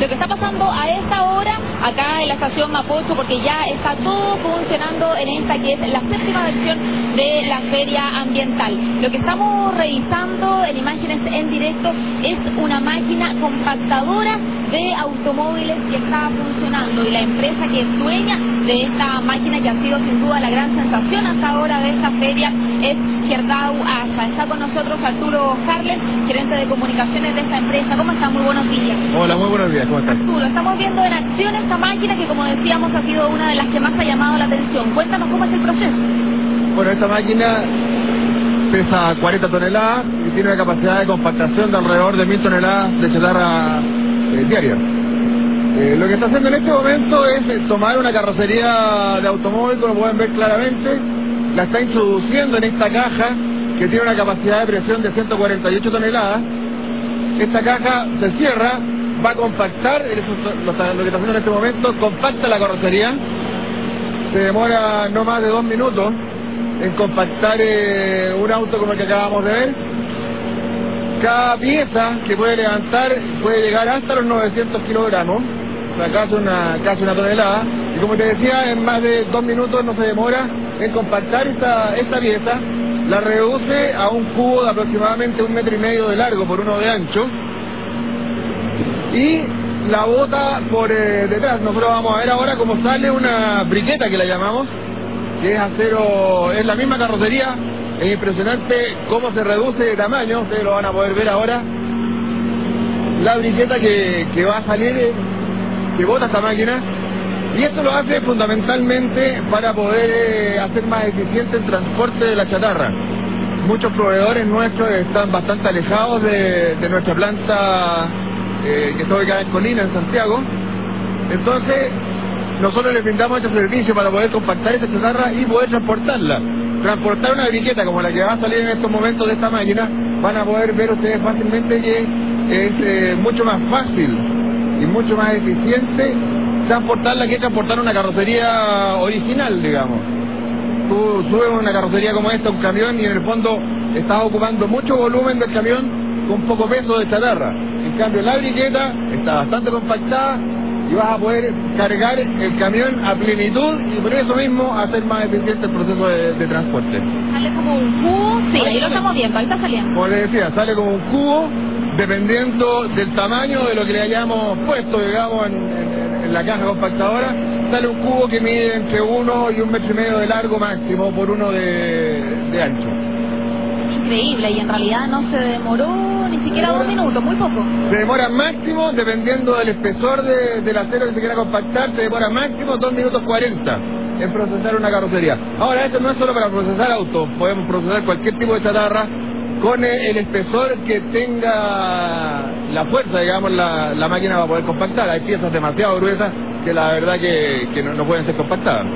lo que está pasando a esta hora acá en la estación Mapocho, porque ya está todo funcionando en esta que es la séptima versión de la feria ambiental. Lo que estamos revisando en imágenes en directo es una máquina compactadora de automóviles que está funcionando y la empresa que es dueña de esta máquina que ha sido sin duda la gran sensación hasta ahora de esta feria es Gerdau ASA. Está con nosotros Arturo Harlen, gerente de comunicaciones de esta empresa. ¿Cómo está? Muy buenos días. Hola, muy buenos días. ¿Cómo estás? Arturo, estamos viendo en acción esta máquina que como decíamos ha sido una de las que más ha llamado la atención. Cuéntanos cómo es el proceso. Bueno, esta máquina pesa 40 toneladas y tiene una capacidad de compactación de alrededor de 1000 toneladas de chatarra eh, diaria. Eh, lo que está haciendo en este momento es eh, tomar una carrocería de automóvil, como pueden ver claramente, la está introduciendo en esta caja que tiene una capacidad de presión de 148 toneladas. Esta caja se cierra, va a compactar, lo que está haciendo en este momento, compacta la carrocería, se demora no más de dos minutos en compactar eh, un auto como el que acabamos de ver. Cada pieza que puede levantar puede llegar hasta los 900 kilogramos, o sea, casi una, casi una tonelada. Y como te decía, en más de dos minutos no se demora en compactar esta, esta pieza, la reduce a un cubo de aproximadamente un metro y medio de largo por uno de ancho y la bota por eh, detrás. Nosotros vamos a ver ahora cómo sale una briqueta que la llamamos, que es acero, es la misma carrocería, es impresionante cómo se reduce de tamaño, ustedes lo van a poder ver ahora. La briqueta que, que va a salir, eh, que bota esta máquina, y esto lo hace fundamentalmente para poder eh, hacer más eficiente el transporte de la chatarra. Muchos proveedores nuestros están bastante alejados de, nuestra planta eh, que está ubicada en Colina, en Santiago. Entonces, nosotros les brindamos este servicio para poder compactar esa chatarra y poder transportarla. Transportar una briqueta como la que va a salir en estos momentos de esta máquina, van a poder ver ustedes fácilmente que es eh, mucho más fácil y mucho más eficiente transportarla que transportar una carrocería original, digamos. Tú subes una carrocería como esta, un camión, y en el fondo estás ocupando mucho volumen del camión con poco peso de chatarra. En cambio, la briqueta está bastante compactada y vas a poder cargar el camión a plenitud y por eso mismo hacer más eficiente el proceso de, de transporte. Sale como un cubo, sí, ahí lo estamos viendo, ahí está saliendo. Como les decía, sale como un cubo dependiendo del tamaño de lo que le hayamos puesto, digamos, en, en- la caja compactadora. Sale un cubo que mide entre uno y un metro y medio de largo máximo por uno de, de ancho. Increíble, y en realidad no se demoró ni siquiera dos minutos, muy poco. Se demora máximo, dependiendo del espesor de- del acero que se quiera compactar, se demora máximo 2 minutos 40 en procesar una carrocería. Ahora, esto no es solo para procesar autos, podemos procesar cualquier tipo de chatarra con el espesor que tenga la fuerza, digamos, la, la máquina va a poder compactar. Hay piezas demasiado gruesas que la verdad que, que no, no pueden ser compactadas.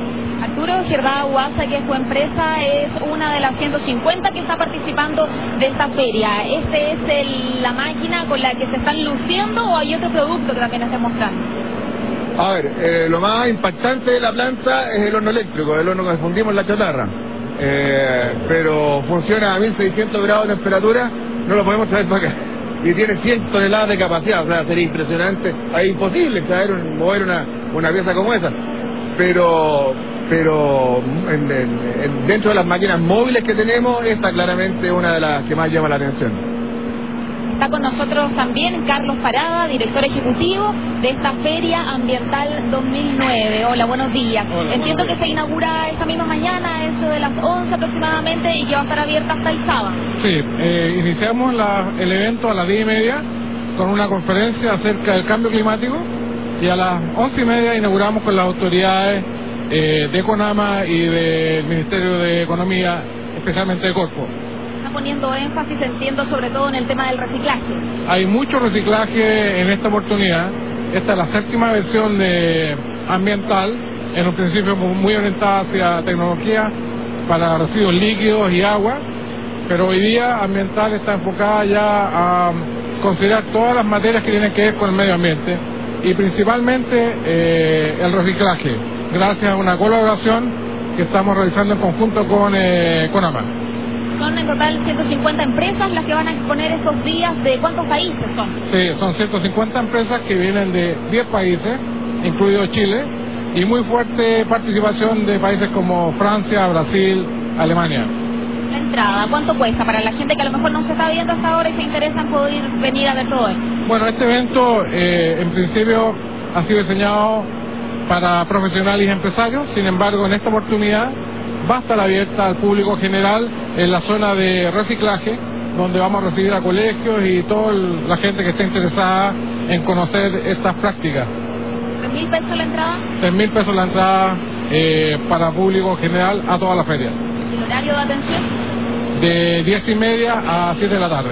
Arturo Gerdau ASA, que es su empresa, es una de las 150 que está participando de esta feria. ¿Este es el- la máquina con la que se están luciendo o hay otro producto que también estén mostrando? A ver, eh, lo más impactante de la planta es el horno eléctrico, el horno que fundimos la chatarra. Eh, pero funciona a 1600 grados de temperatura, no lo podemos traer para acá. Y tiene 100 toneladas de capacidad, o sea, sería impresionante. Es imposible traer un- mover una, una pieza como esa. Pero pero en- en- en- dentro de las máquinas móviles que tenemos, esta claramente es una de las que más llama la atención. Está con nosotros también Carlos Parada, director ejecutivo de esta Feria Ambiental 2009. Hola, buenos días. Hola, Entiendo buenos que se inaugura esta misma mañana, eso de las 11 aproximadamente, y que va a estar abierta hasta el sábado. Sí, eh, iniciamos la- el evento a las 10 y media con una conferencia acerca del cambio climático y a las 11 y media inauguramos con las autoridades eh, de CONAMA y del Ministerio de Economía, especialmente de Corpo. Está poniendo énfasis, entiendo, sobre todo en el tema del reciclaje. Hay mucho reciclaje en esta oportunidad. Esta es la séptima versión de ambiental, en un principio mu- muy orientada hacia tecnología para residuos líquidos y agua, pero hoy día ambiental está enfocada ya a considerar todas las materias que tienen que ver con el medio ambiente y principalmente eh, el reciclaje, gracias a una colaboración que estamos realizando en conjunto con eh. Son en total 150 empresas las que van a exponer estos días. ¿De cuántos países son? Sí, son 150 empresas que vienen de 10 países, incluido Chile, y muy fuerte participación de países como Francia, Brasil, Alemania. La entrada, ¿cuánto cuesta para la gente que a lo mejor no se está viendo hasta ahora y se interesa en poder venir a ver todo esto? Bueno, este evento eh, en principio ha sido diseñado para profesionales y empresarios, sin embargo en esta oportunidad va a estar abierta al público general en la zona de reciclaje, donde vamos a recibir a colegios y toda la gente que esté interesada en conocer estas prácticas. ¿Tres mil pesos la entrada? Tres mil pesos la entrada eh, para público general a toda la feria. ¿Y el horario de atención? De diez y media a siete de la tarde.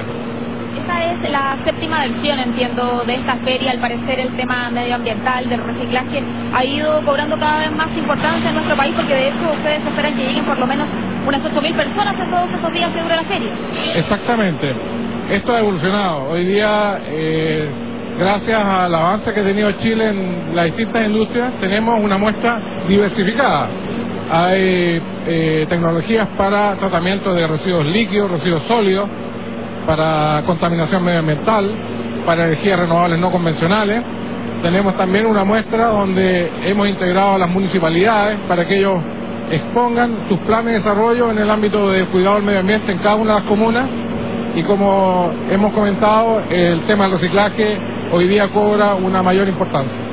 Esta es la séptima versión, entiendo, de esta feria. Al parecer el tema medioambiental, del reciclaje, ha ido cobrando cada vez más importancia en nuestro país porque de hecho ustedes esperan que lleguen por lo menos unas 8.000 personas en todos esos días que dura la feria. Exactamente. Esto ha evolucionado. Hoy día... Eh, gracias al avance que ha tenido Chile en las distintas industrias, tenemos una muestra diversificada. Hay eh, tecnologías para tratamiento de residuos líquidos, residuos sólidos, para contaminación medioambiental, para energías renovables no convencionales. Tenemos también una muestra donde hemos integrado a las municipalidades para que ellos expongan sus planes de desarrollo en el ámbito del cuidado del medio ambiente en cada una de las comunas y como hemos comentado, el tema del reciclaje hoy día cobra una mayor importancia.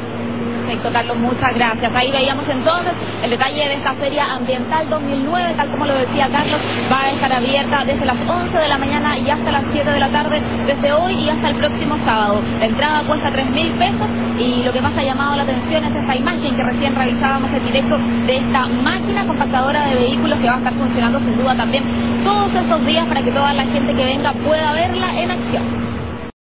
Perfecto, Carlos, muchas gracias. Ahí veíamos entonces el detalle de esta Feria Ambiental 2009, tal como lo decía Carlos, va a estar abierta desde las 11 de la mañana y hasta las 7 de la tarde, desde hoy y hasta el próximo sábado. La entrada cuesta 3 mil pesos y lo que más ha llamado la atención es esta imagen que recién realizábamos en directo de esta máquina compactadora de vehículos que va a estar funcionando sin duda también todos estos días para que toda la gente que venga pueda verla en acción.